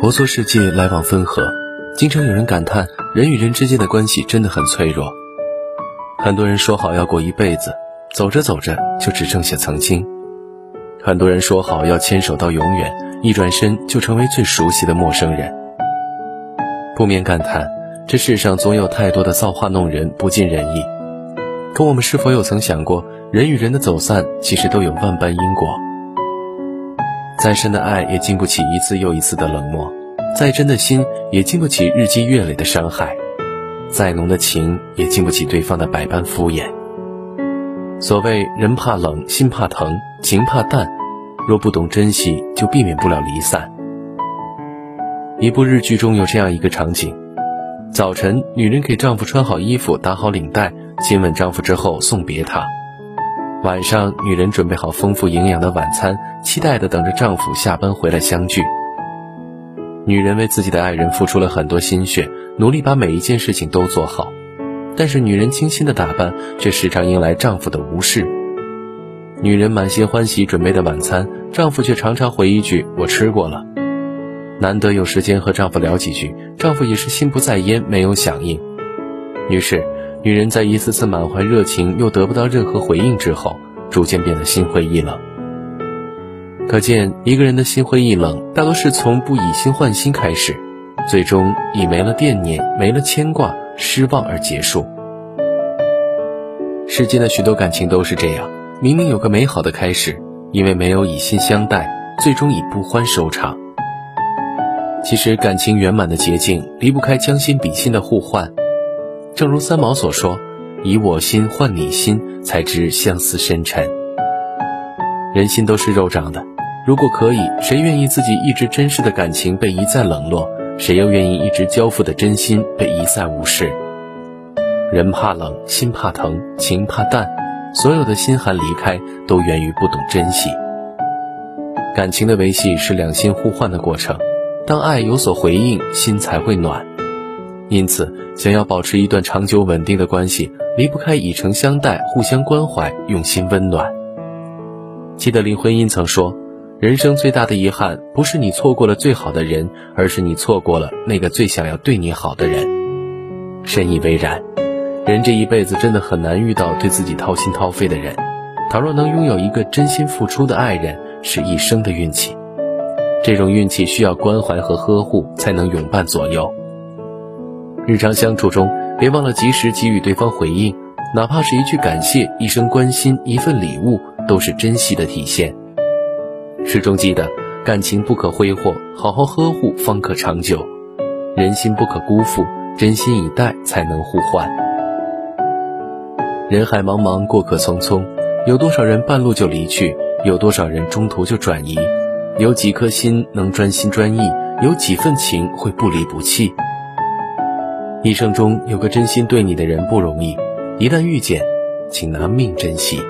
婆娑世界，来往分合，经常有人感叹人与人之间的关系真的很脆弱。很多人说好要过一辈子，走着走着就只剩下曾经；很多人说好要牵手到永远，一转身就成为最熟悉的陌生人。不免感叹，这世上总有太多的造化弄人，不尽人意。可我们是否有曾想过，人与人的走散，其实都有万般因果？再深的爱也经不起一次又一次的冷漠，再真的心也经不起日积月累的伤害，再浓的情也经不起对方的百般敷衍。所谓人怕冷，心怕疼，情怕淡，若不懂珍惜，就避免不了离散。一部日剧中有这样一个场景：早晨，女人给丈夫穿好衣服，打好领带，亲吻丈夫之后送别他。晚上，女人准备好丰富营养的晚餐，期待地等着丈夫下班回来相聚。女人为自己的爱人付出了很多心血，努力把每一件事情都做好，但是女人精心的打扮却时常迎来丈夫的无视。女人满心欢喜准备的晚餐，丈夫却常常回一句“我吃过了”。难得有时间和丈夫聊几句，丈夫也是心不在焉，没有响应。于是。女人在一次次满怀热情又得不到任何回应之后，逐渐变得心灰意冷。可见，一个人的心灰意冷，大多是从不以心换心开始，最终以没了惦念、没了牵挂、失望而结束。世间的许多感情都是这样，明明有个美好的开始，因为没有以心相待，最终以不欢收场。其实，感情圆满的捷径，离不开将心比心的互换。正如三毛所说：“以我心换你心，才知相思深沉。”人心都是肉长的，如果可以，谁愿意自己一直珍视的感情被一再冷落？谁又愿意一直交付的真心被一再无视？人怕冷，心怕疼，情怕淡，所有的心寒离开，都源于不懂珍惜。感情的维系是两心互换的过程，当爱有所回应，心才会暖。因此，想要保持一段长久稳定的关系，离不开以诚相待、互相关怀、用心温暖。记得林徽因曾说：“人生最大的遗憾，不是你错过了最好的人，而是你错过了那个最想要对你好的人。”深以为然。人这一辈子真的很难遇到对自己掏心掏肺的人，倘若能拥有一个真心付出的爱人，是一生的运气。这种运气需要关怀和呵护，才能永伴左右。日常相处中，别忘了及时给予对方回应，哪怕是一句感谢、一声关心、一份礼物，都是珍惜的体现。始终记得，感情不可挥霍，好好呵护方可长久；人心不可辜负，真心以待才能互换。人海茫茫，过客匆匆，有多少人半路就离去？有多少人中途就转移？有几颗心能专心专意？有几份情会不离不弃？一生中有个真心对你的人不容易，一旦遇见，请拿命珍惜。